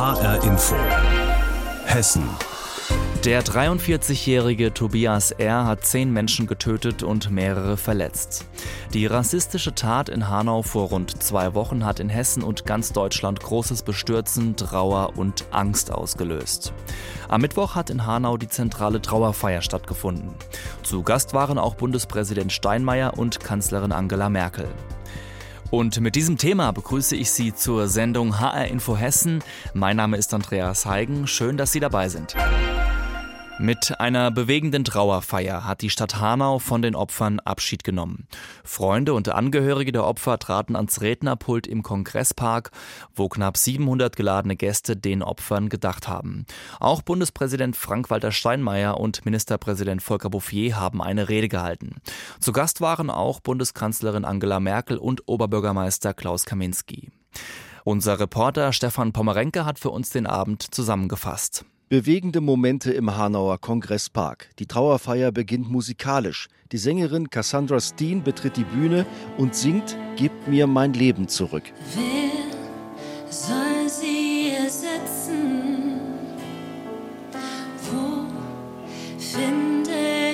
HR Info. Hessen. Der 43-jährige Tobias R. hat zehn Menschen getötet und mehrere verletzt. Die rassistische Tat in Hanau vor rund zwei Wochen hat in Hessen und ganz Deutschland großes Bestürzen, Trauer und Angst ausgelöst. Am Mittwoch hat in Hanau die zentrale Trauerfeier stattgefunden. Zu Gast waren auch Bundespräsident Steinmeier und Kanzlerin Angela Merkel. Und mit diesem Thema begrüße ich Sie zur Sendung HR Info Hessen. Mein Name ist Andreas Heigen. Schön, dass Sie dabei sind. Mit einer bewegenden Trauerfeier hat die Stadt Hanau von den Opfern Abschied genommen. Freunde und Angehörige der Opfer traten ans Rednerpult im Kongresspark, wo knapp 700 geladene Gäste den Opfern gedacht haben. Auch Bundespräsident Frank-Walter Steinmeier und Ministerpräsident Volker Bouffier haben eine Rede gehalten. Zu Gast waren auch Bundeskanzlerin Angela Merkel und Oberbürgermeister Klaus Kaminski. Unser Reporter Stefan Pommerenke hat für uns den Abend zusammengefasst. Bewegende Momente im Hanauer Kongresspark. Die Trauerfeier beginnt musikalisch. Die Sängerin Cassandra Steen betritt die Bühne und singt Gib mir mein Leben zurück. Wer soll sie ersetzen? Wo finde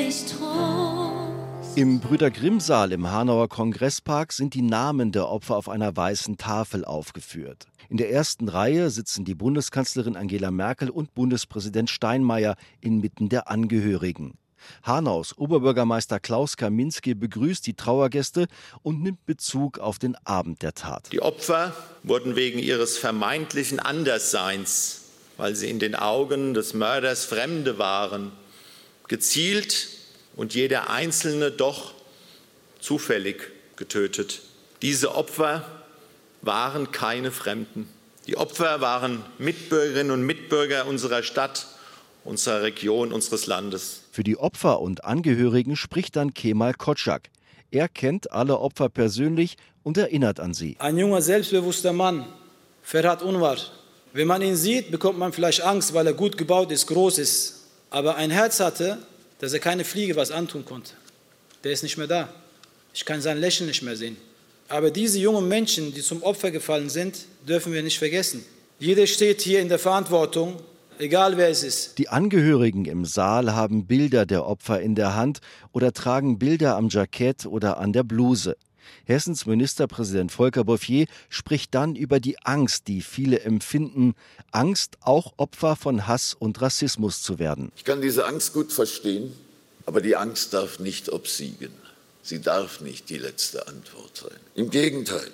ich Trost? Im Brüder Grimm Saal im Hanauer Kongresspark sind die Namen der Opfer auf einer weißen Tafel aufgeführt. In der ersten Reihe sitzen die Bundeskanzlerin Angela Merkel und Bundespräsident Steinmeier inmitten der Angehörigen. Hanaus Oberbürgermeister Klaus Kaminski begrüßt die Trauergäste und nimmt Bezug auf den Abend der Tat. Die Opfer wurden wegen ihres vermeintlichen Andersseins, weil sie in den Augen des Mörders Fremde waren, gezielt und jeder Einzelne doch zufällig getötet. Diese Opfer waren keine Fremden. Die Opfer waren Mitbürgerinnen und Mitbürger unserer Stadt, unserer Region, unseres Landes. Für die Opfer und Angehörigen spricht dann Kemal Kotschak. Er kennt alle Opfer persönlich und erinnert an sie. Ein junger, selbstbewusster Mann, Ferhat Unvar. Wenn man ihn sieht, bekommt man vielleicht Angst, weil er gut gebaut ist, groß ist. Aber ein Herz hatte, dass er keine Fliege was antun konnte. Der ist nicht mehr da. Ich kann sein Lächeln nicht mehr sehen. Aber diese jungen Menschen, die zum Opfer gefallen sind, dürfen wir nicht vergessen. Jeder steht hier in der Verantwortung, egal wer es ist. Die Angehörigen im Saal haben Bilder der Opfer in der Hand oder tragen Bilder am Jackett oder an der Bluse. Hessens Ministerpräsident Volker Bouffier spricht dann über die Angst, die viele empfinden, Angst, auch Opfer von Hass und Rassismus zu werden. Ich kann diese Angst gut verstehen, aber die Angst darf nicht obsiegen. Sie darf nicht die letzte Antwort sein. Im Gegenteil,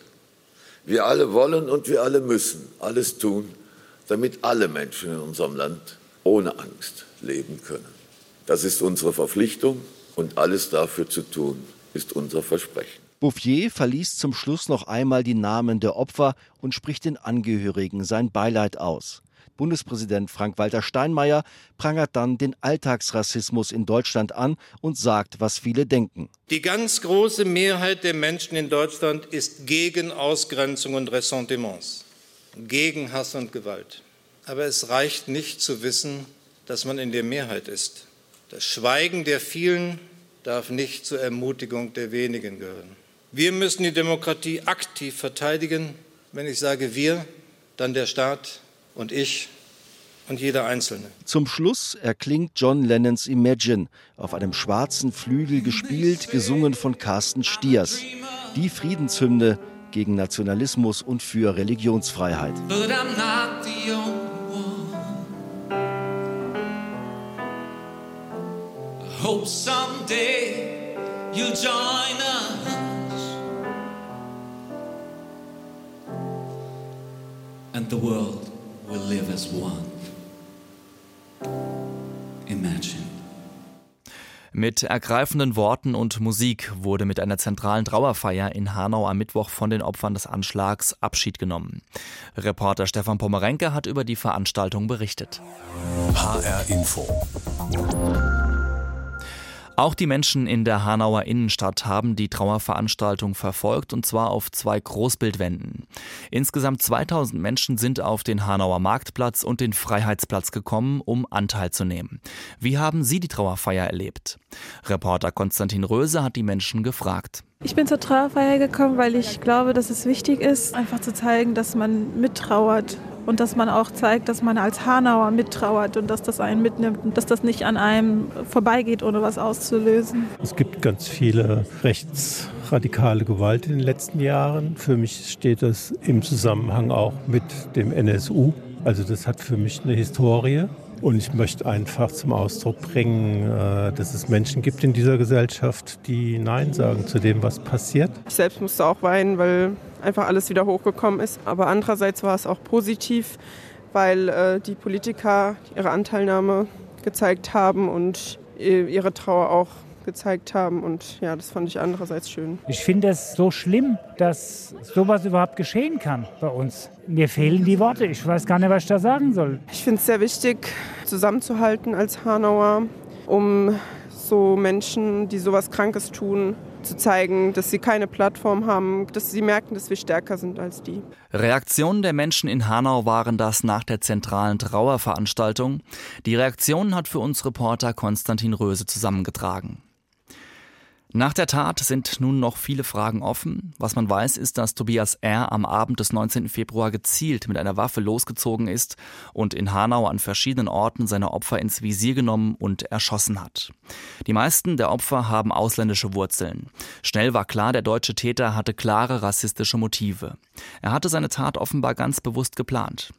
wir alle wollen und wir alle müssen alles tun, damit alle Menschen in unserem Land ohne Angst leben können. Das ist unsere Verpflichtung und alles dafür zu tun, ist unser Versprechen. Bouffier verliest zum Schluss noch einmal die Namen der Opfer und spricht den Angehörigen sein Beileid aus. Bundespräsident Frank-Walter Steinmeier prangert dann den Alltagsrassismus in Deutschland an und sagt, was viele denken. Die ganz große Mehrheit der Menschen in Deutschland ist gegen Ausgrenzung und Ressentiments, gegen Hass und Gewalt. Aber es reicht nicht zu wissen, dass man in der Mehrheit ist. Das Schweigen der vielen darf nicht zur Ermutigung der wenigen gehören. Wir müssen die Demokratie aktiv verteidigen. Wenn ich sage wir, dann der Staat, und ich und jeder Einzelne. Zum Schluss erklingt John Lennons Imagine, auf einem schwarzen Flügel gespielt, gesungen von Carsten Stiers. Die Friedenshymne gegen Nationalismus und für Religionsfreiheit. Hope someday you'll join us. And the world will live as one. Imagine. Mit ergreifenden Worten und Musik wurde mit einer zentralen Trauerfeier in Hanau am Mittwoch von den Opfern des Anschlags Abschied genommen. Reporter Stefan Pomerenke hat über die Veranstaltung berichtet. HR Info. Auch die Menschen in der Hanauer Innenstadt haben die Trauerveranstaltung verfolgt und zwar auf zwei Großbildwänden. Insgesamt 2000 Menschen sind auf den Hanauer Marktplatz und den Freiheitsplatz gekommen, um Anteil zu nehmen. Wie haben Sie die Trauerfeier erlebt? Reporter Konstantin Röse hat die Menschen gefragt. Ich bin zur Trauerfeier gekommen, weil ich glaube, dass es wichtig ist, einfach zu zeigen, dass man mittrauert und dass man auch zeigt, dass man als Hanauer mittrauert und dass das einen mitnimmt und dass das nicht an einem vorbeigeht, ohne was auszulösen. Es gibt ganz viele rechtsradikale Gewalt in den letzten Jahren. Für mich steht das im Zusammenhang auch mit dem NSU. Also das hat für mich eine Historie. Und ich möchte einfach zum Ausdruck bringen, äh, dass es Menschen gibt in dieser Gesellschaft, die Nein sagen zu dem, was passiert. Ich selbst musste auch weinen, weil einfach alles wieder hochgekommen ist. Aber andererseits war es auch positiv, weil äh, die Politiker ihre Anteilnahme gezeigt haben und ihre Trauer auch gezeigt haben. Und ja, das fand ich andererseits schön. Ich finde es so schlimm, dass sowas überhaupt geschehen kann bei uns. Mir fehlen die Worte. Ich weiß gar nicht, was ich da sagen soll. Ich finde es sehr wichtig, zusammenzuhalten als Hanauer, um so Menschen, die sowas Krankes tun, zu zeigen, dass sie keine Plattform haben, dass sie merken, dass wir stärker sind als die. Reaktionen der Menschen in Hanau waren das nach der zentralen Trauerveranstaltung. Die Reaktionen hat für uns Reporter Konstantin Röse zusammengetragen. Nach der Tat sind nun noch viele Fragen offen. Was man weiß, ist, dass Tobias R. am Abend des 19. Februar gezielt mit einer Waffe losgezogen ist und in Hanau an verschiedenen Orten seine Opfer ins Visier genommen und erschossen hat. Die meisten der Opfer haben ausländische Wurzeln. Schnell war klar, der deutsche Täter hatte klare rassistische Motive. Er hatte seine Tat offenbar ganz bewusst geplant.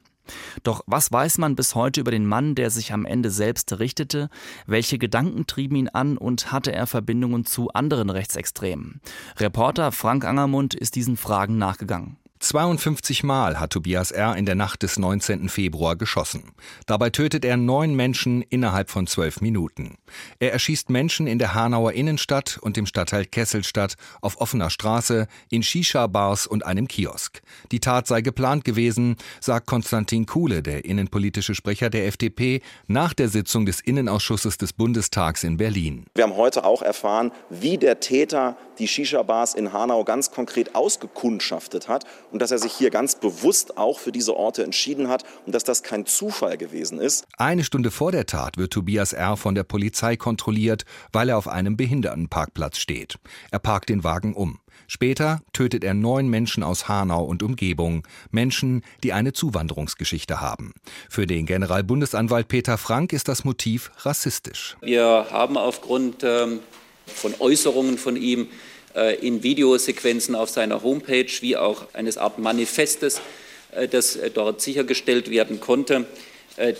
Doch was weiß man bis heute über den Mann, der sich am Ende selbst richtete? Welche Gedanken trieben ihn an und hatte er Verbindungen zu anderen Rechtsextremen? Reporter Frank Angermund ist diesen Fragen nachgegangen. 52 Mal hat Tobias R. in der Nacht des 19. Februar geschossen. Dabei tötet er neun Menschen innerhalb von zwölf Minuten. Er erschießt Menschen in der Hanauer Innenstadt und im Stadtteil Kesselstadt, auf offener Straße, in Shisha-Bars und einem Kiosk. Die Tat sei geplant gewesen, sagt Konstantin Kuhle, der innenpolitische Sprecher der FDP, nach der Sitzung des Innenausschusses des Bundestags in Berlin. Wir haben heute auch erfahren, wie der Täter die Shisha-Bars in Hanau ganz konkret ausgekundschaftet hat und dass er sich hier ganz bewusst auch für diese Orte entschieden hat und dass das kein Zufall gewesen ist. Eine Stunde vor der Tat wird Tobias R. von der Polizei kontrolliert, weil er auf einem Behindertenparkplatz steht. Er parkt den Wagen um. Später tötet er neun Menschen aus Hanau und Umgebung, Menschen, die eine Zuwanderungsgeschichte haben. Für den Generalbundesanwalt Peter Frank ist das Motiv rassistisch. Wir haben aufgrund ähm, von Äußerungen von ihm in Videosequenzen auf seiner Homepage wie auch eines Art Manifestes, äh, das äh, dort sichergestellt werden konnte,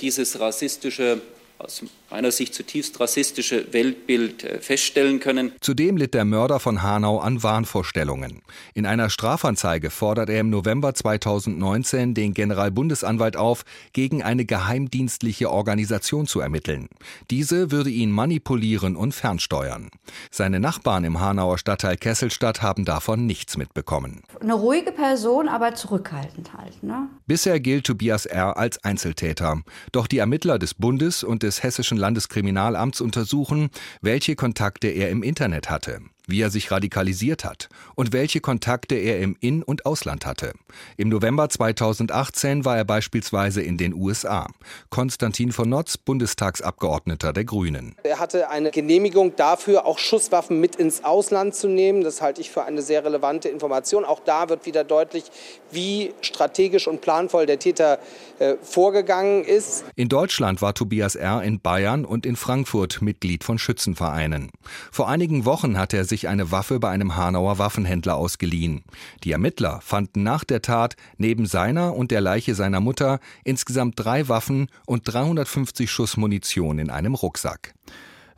dieses rassistische aus meiner Sicht zutiefst rassistische Weltbild äh, feststellen können. Zudem litt der Mörder von Hanau an Wahnvorstellungen. In einer Strafanzeige fordert er im November 2019 den Generalbundesanwalt auf, gegen eine geheimdienstliche Organisation zu ermitteln. Diese würde ihn manipulieren und fernsteuern. Seine Nachbarn im Hanauer Stadtteil Kesselstadt haben davon nichts mitbekommen. Eine ruhige Person, aber zurückhaltend halt. Ne? Bisher gilt Tobias R. als Einzeltäter. Doch die Ermittler des Bundes und des Hessischen Landeskriminalamts untersuchen, welche Kontakte er im Internet hatte wie er sich radikalisiert hat und welche Kontakte er im In- und Ausland hatte. Im November 2018 war er beispielsweise in den USA. Konstantin von Notz, Bundestagsabgeordneter der Grünen. Er hatte eine Genehmigung dafür, auch Schusswaffen mit ins Ausland zu nehmen. Das halte ich für eine sehr relevante Information. Auch da wird wieder deutlich, wie strategisch und planvoll der Täter äh, vorgegangen ist. In Deutschland war Tobias R. in Bayern und in Frankfurt Mitglied von Schützenvereinen. Vor einigen Wochen hat er sich eine Waffe bei einem Hanauer Waffenhändler ausgeliehen. Die Ermittler fanden nach der Tat neben seiner und der Leiche seiner Mutter insgesamt drei Waffen und 350 Schuss Munition in einem Rucksack.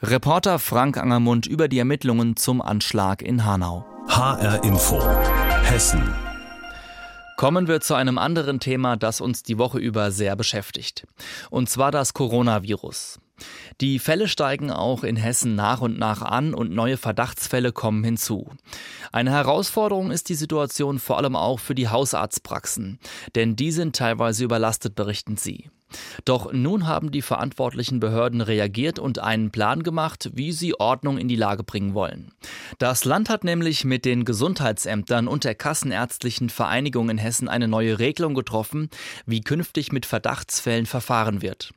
Reporter Frank Angermund über die Ermittlungen zum Anschlag in Hanau. HR Info. Hessen. Kommen wir zu einem anderen Thema, das uns die Woche über sehr beschäftigt. Und zwar das Coronavirus. Die Fälle steigen auch in Hessen nach und nach an und neue Verdachtsfälle kommen hinzu. Eine Herausforderung ist die Situation vor allem auch für die Hausarztpraxen, denn die sind teilweise überlastet, berichten sie. Doch nun haben die verantwortlichen Behörden reagiert und einen Plan gemacht, wie sie Ordnung in die Lage bringen wollen. Das Land hat nämlich mit den Gesundheitsämtern und der Kassenärztlichen Vereinigung in Hessen eine neue Regelung getroffen, wie künftig mit Verdachtsfällen verfahren wird.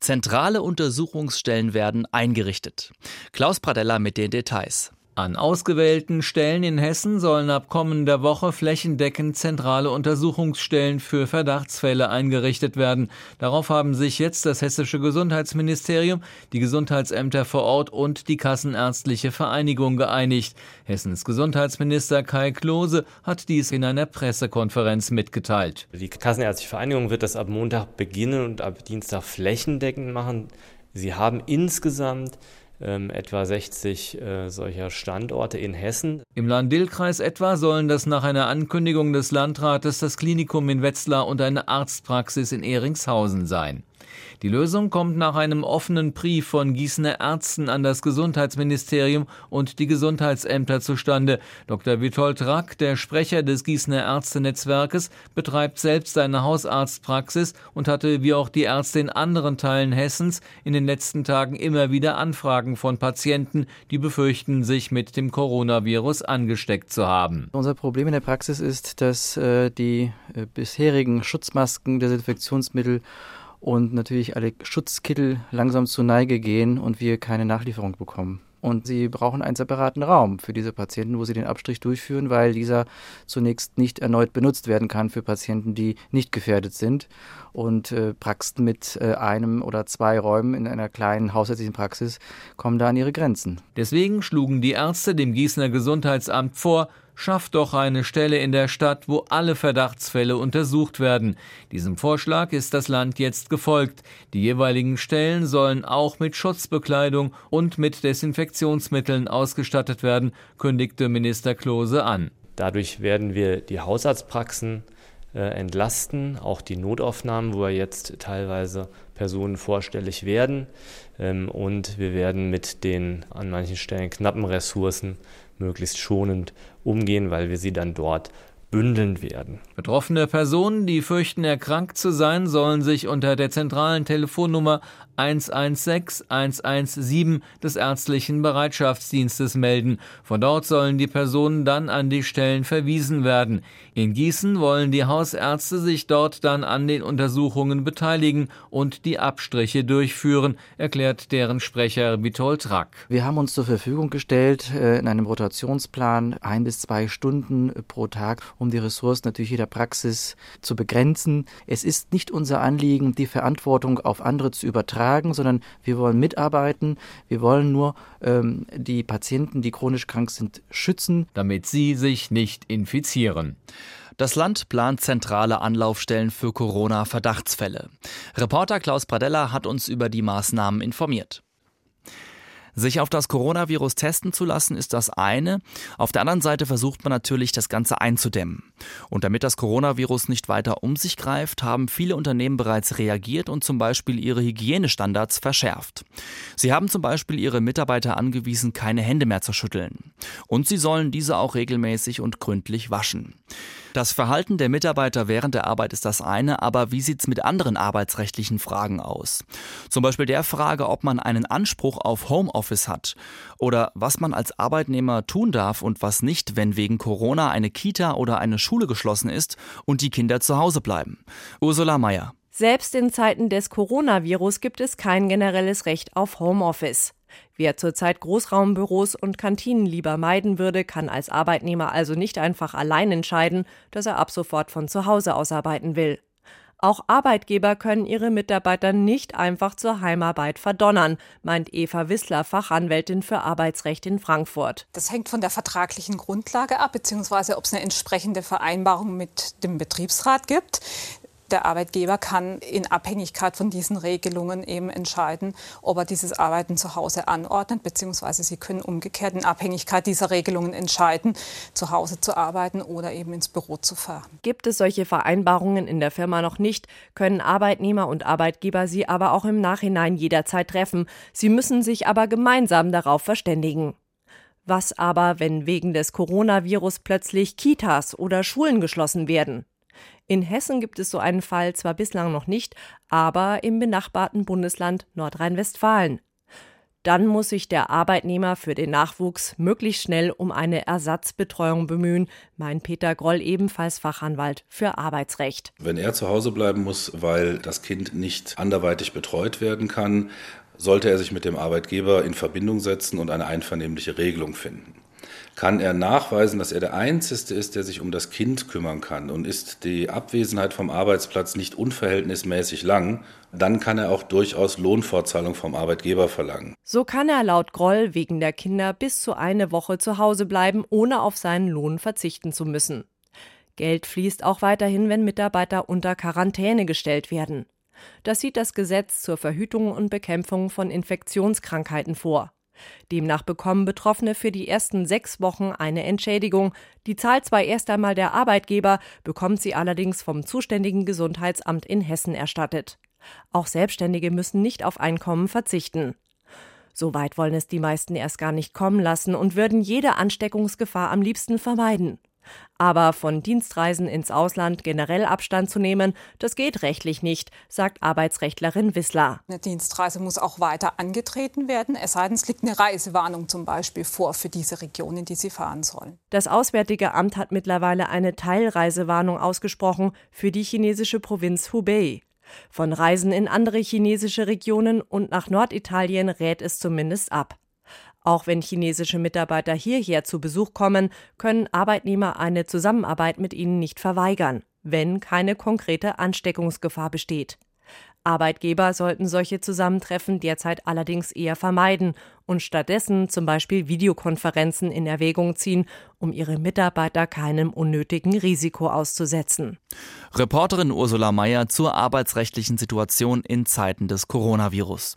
Zentrale Untersuchungsstellen werden eingerichtet. Klaus Pradella mit den Details. An ausgewählten Stellen in Hessen sollen ab kommender Woche flächendeckend zentrale Untersuchungsstellen für Verdachtsfälle eingerichtet werden. Darauf haben sich jetzt das hessische Gesundheitsministerium, die Gesundheitsämter vor Ort und die Kassenärztliche Vereinigung geeinigt. Hessens Gesundheitsminister Kai Klose hat dies in einer Pressekonferenz mitgeteilt. Die Kassenärztliche Vereinigung wird das ab Montag beginnen und ab Dienstag flächendeckend machen. Sie haben insgesamt ähm, etwa 60 äh, solcher Standorte in Hessen. Im Lahn-Dill-Kreis etwa sollen das nach einer Ankündigung des Landrates das Klinikum in Wetzlar und eine Arztpraxis in Eringshausen sein. Die Lösung kommt nach einem offenen Brief von Gießener Ärzten an das Gesundheitsministerium und die Gesundheitsämter zustande. Dr. Witold Rack, der Sprecher des Gießener Ärztenetzwerkes, betreibt selbst seine Hausarztpraxis und hatte wie auch die Ärzte in anderen Teilen Hessens in den letzten Tagen immer wieder Anfragen von Patienten, die befürchten, sich mit dem Coronavirus angesteckt zu haben. Unser Problem in der Praxis ist, dass äh, die äh, bisherigen Schutzmasken, Desinfektionsmittel und natürlich alle Schutzkittel langsam zur Neige gehen und wir keine Nachlieferung bekommen. Und sie brauchen einen separaten Raum für diese Patienten, wo sie den Abstrich durchführen, weil dieser zunächst nicht erneut benutzt werden kann für Patienten, die nicht gefährdet sind. Und äh, Praxen mit äh, einem oder zwei Räumen in einer kleinen hausärztlichen Praxis kommen da an ihre Grenzen. Deswegen schlugen die Ärzte dem Gießener Gesundheitsamt vor, schafft doch eine Stelle in der Stadt, wo alle Verdachtsfälle untersucht werden. Diesem Vorschlag ist das Land jetzt gefolgt. Die jeweiligen Stellen sollen auch mit Schutzbekleidung und mit Desinfektionsmitteln ausgestattet werden, kündigte Minister Klose an. Dadurch werden wir die Hausarztpraxen äh, entlasten, auch die Notaufnahmen, wo jetzt teilweise Personen vorstellig werden. Ähm, und wir werden mit den an manchen Stellen knappen Ressourcen möglichst schonend umgehen, weil wir sie dann dort bündeln werden. Betroffene Personen, die fürchten, erkrankt zu sein, sollen sich unter der zentralen Telefonnummer 116 117 des ärztlichen Bereitschaftsdienstes melden. Von dort sollen die Personen dann an die Stellen verwiesen werden. In Gießen wollen die Hausärzte sich dort dann an den Untersuchungen beteiligen und die Abstriche durchführen, erklärt deren Sprecher Witold Rack. Wir haben uns zur Verfügung gestellt äh, in einem Rotationsplan ein bis zwei Stunden pro Tag, um die Ressourcen natürlich jeder Praxis zu begrenzen. Es ist nicht unser Anliegen, die Verantwortung auf andere zu übertragen, sondern wir wollen mitarbeiten. Wir wollen nur ähm, die Patienten, die chronisch krank sind, schützen, damit sie sich nicht infizieren. Das Land plant zentrale Anlaufstellen für Corona-Verdachtsfälle. Reporter Klaus Pradella hat uns über die Maßnahmen informiert. Sich auf das Coronavirus testen zu lassen, ist das eine. Auf der anderen Seite versucht man natürlich, das Ganze einzudämmen. Und damit das Coronavirus nicht weiter um sich greift, haben viele Unternehmen bereits reagiert und zum Beispiel ihre Hygienestandards verschärft. Sie haben zum Beispiel ihre Mitarbeiter angewiesen, keine Hände mehr zu schütteln. Und sie sollen diese auch regelmäßig und gründlich waschen. Das Verhalten der Mitarbeiter während der Arbeit ist das eine, aber wie sieht's mit anderen arbeitsrechtlichen Fragen aus? Zum Beispiel der Frage, ob man einen Anspruch auf Homeoffice hat oder was man als Arbeitnehmer tun darf und was nicht, wenn wegen Corona eine Kita oder eine Schule geschlossen ist und die Kinder zu Hause bleiben. Ursula Mayer. Selbst in Zeiten des Coronavirus gibt es kein generelles Recht auf Homeoffice. Wer zurzeit Großraumbüros und Kantinen lieber meiden würde, kann als Arbeitnehmer also nicht einfach allein entscheiden, dass er ab sofort von zu Hause aus arbeiten will. Auch Arbeitgeber können ihre Mitarbeiter nicht einfach zur Heimarbeit verdonnern, meint Eva Wissler, Fachanwältin für Arbeitsrecht in Frankfurt. Das hängt von der vertraglichen Grundlage ab, beziehungsweise ob es eine entsprechende Vereinbarung mit dem Betriebsrat gibt der Arbeitgeber kann in Abhängigkeit von diesen Regelungen eben entscheiden, ob er dieses Arbeiten zu Hause anordnet, beziehungsweise sie können umgekehrt in Abhängigkeit dieser Regelungen entscheiden, zu Hause zu arbeiten oder eben ins Büro zu fahren. Gibt es solche Vereinbarungen in der Firma noch nicht, können Arbeitnehmer und Arbeitgeber sie aber auch im Nachhinein jederzeit treffen. Sie müssen sich aber gemeinsam darauf verständigen. Was aber, wenn wegen des Coronavirus plötzlich Kitas oder Schulen geschlossen werden? In Hessen gibt es so einen Fall zwar bislang noch nicht, aber im benachbarten Bundesland Nordrhein-Westfalen. Dann muss sich der Arbeitnehmer für den Nachwuchs möglichst schnell um eine Ersatzbetreuung bemühen, meint Peter Groll, ebenfalls Fachanwalt für Arbeitsrecht. Wenn er zu Hause bleiben muss, weil das Kind nicht anderweitig betreut werden kann, sollte er sich mit dem Arbeitgeber in Verbindung setzen und eine einvernehmliche Regelung finden. Kann er nachweisen, dass er der Einzige ist, der sich um das Kind kümmern kann und ist die Abwesenheit vom Arbeitsplatz nicht unverhältnismäßig lang, dann kann er auch durchaus Lohnfortzahlung vom Arbeitgeber verlangen. So kann er laut Groll wegen der Kinder bis zu eine Woche zu Hause bleiben, ohne auf seinen Lohn verzichten zu müssen. Geld fließt auch weiterhin, wenn Mitarbeiter unter Quarantäne gestellt werden. Das sieht das Gesetz zur Verhütung und Bekämpfung von Infektionskrankheiten vor. Demnach bekommen Betroffene für die ersten sechs Wochen eine Entschädigung. Die zahlt zwar erst einmal der Arbeitgeber, bekommt sie allerdings vom zuständigen Gesundheitsamt in Hessen erstattet. Auch Selbstständige müssen nicht auf Einkommen verzichten. So weit wollen es die meisten erst gar nicht kommen lassen und würden jede Ansteckungsgefahr am liebsten vermeiden. Aber von Dienstreisen ins Ausland generell Abstand zu nehmen, das geht rechtlich nicht, sagt Arbeitsrechtlerin Wissler. Eine Dienstreise muss auch weiter angetreten werden, es sei denn, es liegt eine Reisewarnung zum Beispiel vor für diese Region, in die sie fahren sollen. Das Auswärtige Amt hat mittlerweile eine Teilreisewarnung ausgesprochen für die chinesische Provinz Hubei. Von Reisen in andere chinesische Regionen und nach Norditalien rät es zumindest ab. Auch wenn chinesische Mitarbeiter hierher zu Besuch kommen, können Arbeitnehmer eine Zusammenarbeit mit ihnen nicht verweigern, wenn keine konkrete Ansteckungsgefahr besteht. Arbeitgeber sollten solche Zusammentreffen derzeit allerdings eher vermeiden und stattdessen zum Beispiel Videokonferenzen in Erwägung ziehen, um ihre Mitarbeiter keinem unnötigen Risiko auszusetzen. Reporterin Ursula Mayer zur arbeitsrechtlichen Situation in Zeiten des Coronavirus.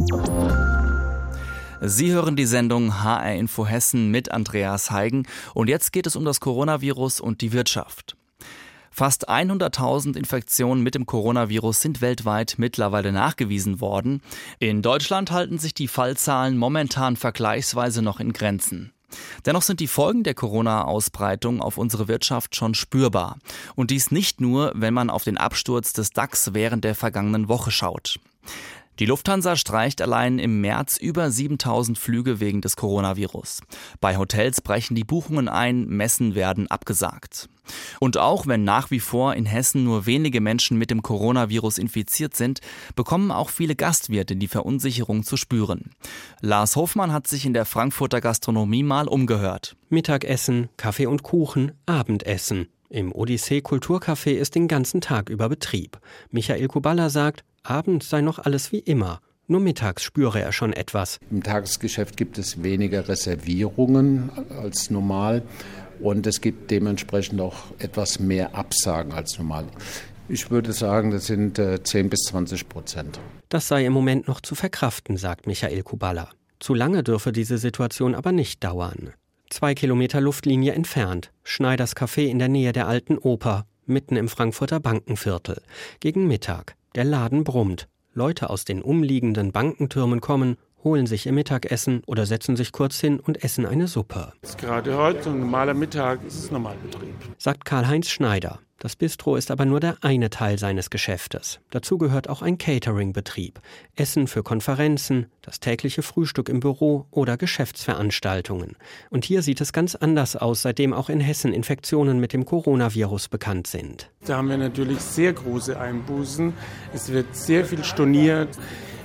Sie hören die Sendung HR Info Hessen mit Andreas Heigen und jetzt geht es um das Coronavirus und die Wirtschaft. Fast 100.000 Infektionen mit dem Coronavirus sind weltweit mittlerweile nachgewiesen worden. In Deutschland halten sich die Fallzahlen momentan vergleichsweise noch in Grenzen. Dennoch sind die Folgen der Corona-Ausbreitung auf unsere Wirtschaft schon spürbar. Und dies nicht nur, wenn man auf den Absturz des DAX während der vergangenen Woche schaut. Die Lufthansa streicht allein im März über 7000 Flüge wegen des Coronavirus. Bei Hotels brechen die Buchungen ein, Messen werden abgesagt. Und auch wenn nach wie vor in Hessen nur wenige Menschen mit dem Coronavirus infiziert sind, bekommen auch viele Gastwirte die Verunsicherung zu spüren. Lars Hofmann hat sich in der Frankfurter Gastronomie mal umgehört. Mittagessen, Kaffee und Kuchen, Abendessen. Im Odyssee Kulturcafé ist den ganzen Tag über Betrieb. Michael Kuballa sagt, Abends sei noch alles wie immer. Nur mittags spüre er schon etwas. Im Tagesgeschäft gibt es weniger Reservierungen als normal und es gibt dementsprechend auch etwas mehr Absagen als normal. Ich würde sagen, das sind 10 äh, bis 20 Prozent. Das sei im Moment noch zu verkraften, sagt Michael Kubala. Zu lange dürfe diese Situation aber nicht dauern. Zwei Kilometer Luftlinie entfernt, Schneiders Café in der Nähe der alten Oper, mitten im Frankfurter Bankenviertel. Gegen Mittag. Der Laden brummt. Leute aus den umliegenden Bankentürmen kommen, holen sich ihr Mittagessen oder setzen sich kurz hin und essen eine Suppe. Gerade heute, ein normaler Mittag, ist es Normalbetrieb. Sagt Karl-Heinz Schneider. Das Bistro ist aber nur der eine Teil seines Geschäftes. Dazu gehört auch ein Catering-Betrieb. Essen für Konferenzen, das tägliche Frühstück im Büro oder Geschäftsveranstaltungen. Und hier sieht es ganz anders aus, seitdem auch in Hessen Infektionen mit dem Coronavirus bekannt sind. Da haben wir natürlich sehr große Einbußen. Es wird sehr viel storniert.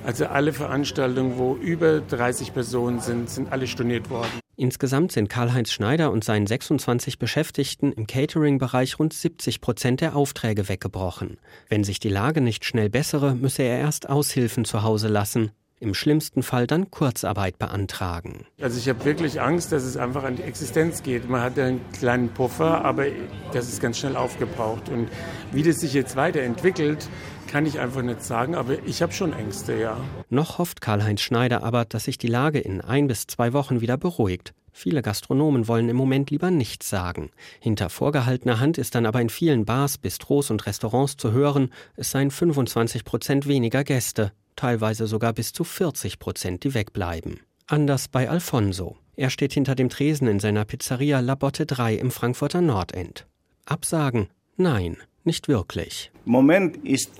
Also alle Veranstaltungen, wo über 30 Personen sind, sind alle storniert worden. Insgesamt sind Karl-Heinz Schneider und seinen 26 Beschäftigten im Catering-Bereich rund 70 Prozent der Aufträge weggebrochen. Wenn sich die Lage nicht schnell bessere, müsse er erst Aushilfen zu Hause lassen. Im schlimmsten Fall dann Kurzarbeit beantragen. Also ich habe wirklich Angst, dass es einfach an die Existenz geht. Man hat einen kleinen Puffer, aber das ist ganz schnell aufgebraucht. Und wie das sich jetzt weiterentwickelt, kann ich einfach nicht sagen, aber ich habe schon Ängste, ja. Noch hofft Karl-Heinz Schneider aber, dass sich die Lage in ein bis zwei Wochen wieder beruhigt. Viele Gastronomen wollen im Moment lieber nichts sagen. Hinter vorgehaltener Hand ist dann aber in vielen Bars, Bistros und Restaurants zu hören, es seien 25 Prozent weniger Gäste, teilweise sogar bis zu 40 Prozent, die wegbleiben. Anders bei Alfonso. Er steht hinter dem Tresen in seiner Pizzeria La Botte 3 im Frankfurter Nordend. Absagen? Nein, nicht wirklich. Moment ist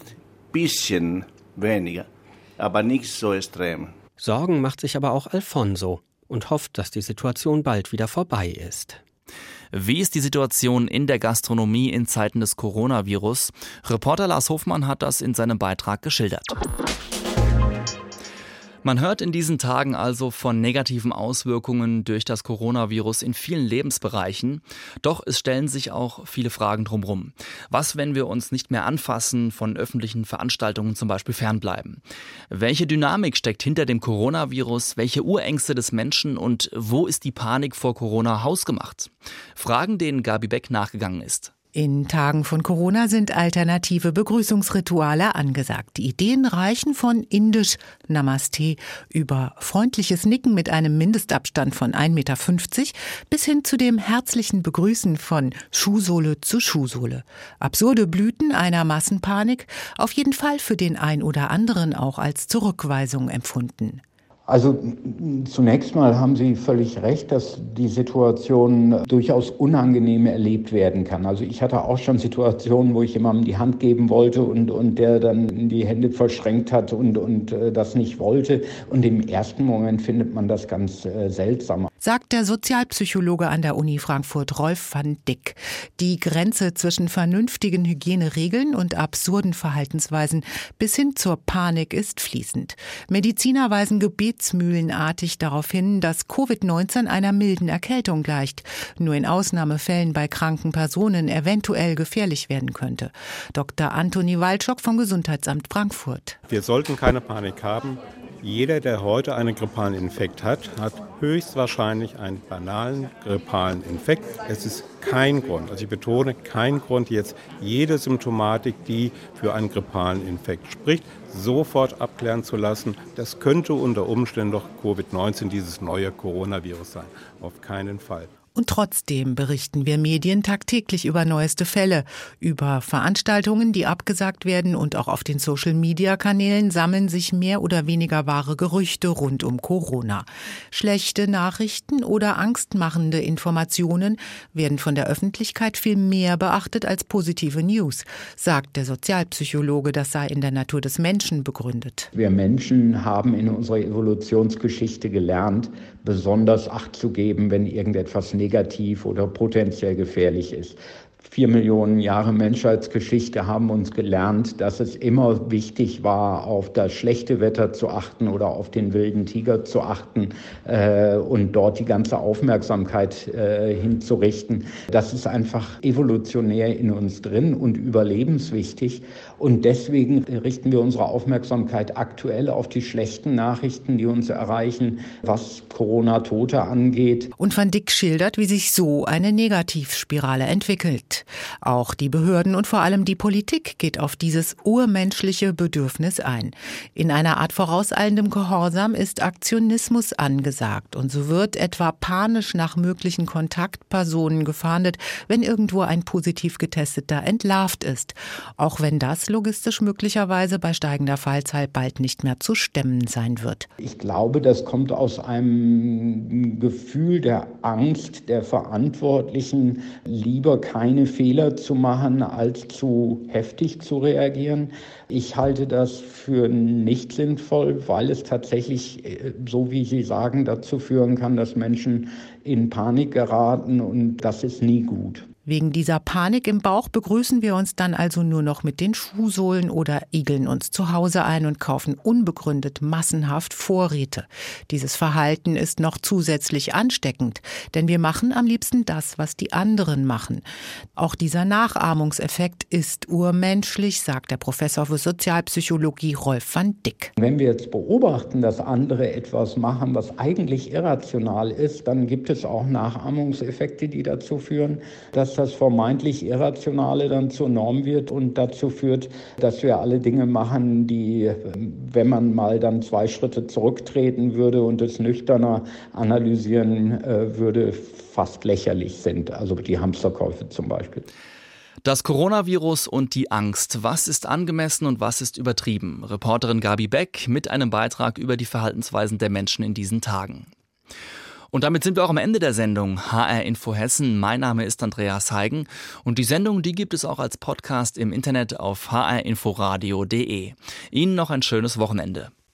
bisschen weniger, aber nicht so extrem. Sorgen macht sich aber auch Alfonso und hofft, dass die Situation bald wieder vorbei ist. Wie ist die Situation in der Gastronomie in Zeiten des Coronavirus? Reporter Lars Hofmann hat das in seinem Beitrag geschildert. Man hört in diesen Tagen also von negativen Auswirkungen durch das Coronavirus in vielen Lebensbereichen. Doch es stellen sich auch viele Fragen drumherum. Was, wenn wir uns nicht mehr anfassen, von öffentlichen Veranstaltungen zum Beispiel fernbleiben? Welche Dynamik steckt hinter dem Coronavirus? Welche Urängste des Menschen und wo ist die Panik vor Corona hausgemacht? Fragen, denen Gabi Beck nachgegangen ist. In Tagen von Corona sind alternative Begrüßungsrituale angesagt. Die Ideen reichen von indisch Namaste über freundliches Nicken mit einem Mindestabstand von 1,50 Meter bis hin zu dem herzlichen Begrüßen von Schuhsohle zu Schuhsohle. Absurde Blüten einer Massenpanik, auf jeden Fall für den ein oder anderen auch als Zurückweisung empfunden. Also zunächst mal haben Sie völlig recht, dass die Situation durchaus unangenehm erlebt werden kann. Also ich hatte auch schon Situationen, wo ich jemandem die Hand geben wollte und, und der dann die Hände verschränkt hat und, und äh, das nicht wollte. Und im ersten Moment findet man das ganz äh, seltsam. Sagt der Sozialpsychologe an der Uni Frankfurt Rolf van Dick. Die Grenze zwischen vernünftigen Hygieneregeln und absurden Verhaltensweisen bis hin zur Panik ist fließend. Mediziner weisen Gebet gebetsmühlenartig darauf hin, dass Covid-19 einer milden Erkältung gleicht, nur in Ausnahmefällen bei kranken Personen eventuell gefährlich werden könnte. Dr. Antoni Waldschock vom Gesundheitsamt Frankfurt. Wir sollten keine Panik haben. Jeder, der heute einen grippalen Infekt hat, hat höchstwahrscheinlich einen banalen grippalen Infekt. Es ist kein Grund, also ich betone, kein Grund, jetzt jede Symptomatik, die für einen grippalen Infekt spricht, sofort abklären zu lassen. Das könnte unter Umständen doch Covid-19, dieses neue Coronavirus sein. Auf keinen Fall. Und trotzdem berichten wir Medien tagtäglich über neueste Fälle, über Veranstaltungen, die abgesagt werden und auch auf den Social-Media-Kanälen sammeln sich mehr oder weniger wahre Gerüchte rund um Corona. Schlechte Nachrichten oder angstmachende Informationen werden von der Öffentlichkeit viel mehr beachtet als positive News, sagt der Sozialpsychologe, das sei in der Natur des Menschen begründet. Wir Menschen haben in unserer Evolutionsgeschichte gelernt, besonders Acht zu geben, wenn irgendetwas negativ oder potenziell gefährlich ist vier Millionen Jahre Menschheitsgeschichte haben uns gelernt, dass es immer wichtig war, auf das schlechte Wetter zu achten oder auf den wilden Tiger zu achten äh, und dort die ganze Aufmerksamkeit äh, hinzurichten. Das ist einfach evolutionär in uns drin und überlebenswichtig. Und deswegen richten wir unsere Aufmerksamkeit aktuell auf die schlechten Nachrichten, die uns erreichen, was Corona-Tote angeht. Und Van Dick schildert, wie sich so eine Negativspirale entwickelt. Auch die Behörden und vor allem die Politik geht auf dieses urmenschliche Bedürfnis ein. In einer Art vorauseilendem Gehorsam ist Aktionismus angesagt und so wird etwa panisch nach möglichen Kontaktpersonen gefahndet, wenn irgendwo ein positiv getesteter entlarvt ist. Auch wenn das logistisch möglicherweise bei steigender Fallzahl bald nicht mehr zu stemmen sein wird. Ich glaube, das kommt aus einem Gefühl der Angst der Verantwortlichen, lieber keine Fehler zu machen, als zu heftig zu reagieren. Ich halte das für nicht sinnvoll, weil es tatsächlich, äh, so wie Sie sagen, dazu führen kann, dass Menschen in Panik geraten und das ist nie gut. Wegen dieser Panik im Bauch begrüßen wir uns dann also nur noch mit den Schuhsohlen oder igeln uns zu Hause ein und kaufen unbegründet massenhaft Vorräte. Dieses Verhalten ist noch zusätzlich ansteckend, denn wir machen am liebsten das, was die anderen machen. Auch dieser Nachahmungseffekt ist urmenschlich, sagt der Professor für Sozialpsychologie Rolf van Dick. Wenn wir jetzt beobachten, dass andere etwas machen, was eigentlich irrational ist, dann gibt es auch Nachahmungseffekte, die dazu führen, dass das vermeintlich Irrationale dann zur Norm wird und dazu führt, dass wir alle Dinge machen, die, wenn man mal dann zwei Schritte zurücktreten würde und es nüchterner analysieren äh, würde, fast lächerlich sind. Also die Hamsterkäufe zum Beispiel. Das Coronavirus und die Angst. Was ist angemessen und was ist übertrieben? Reporterin Gabi Beck mit einem Beitrag über die Verhaltensweisen der Menschen in diesen Tagen. Und damit sind wir auch am Ende der Sendung HR Info Hessen. Mein Name ist Andreas Heigen und die Sendung, die gibt es auch als Podcast im Internet auf hrinforadio.de. Ihnen noch ein schönes Wochenende.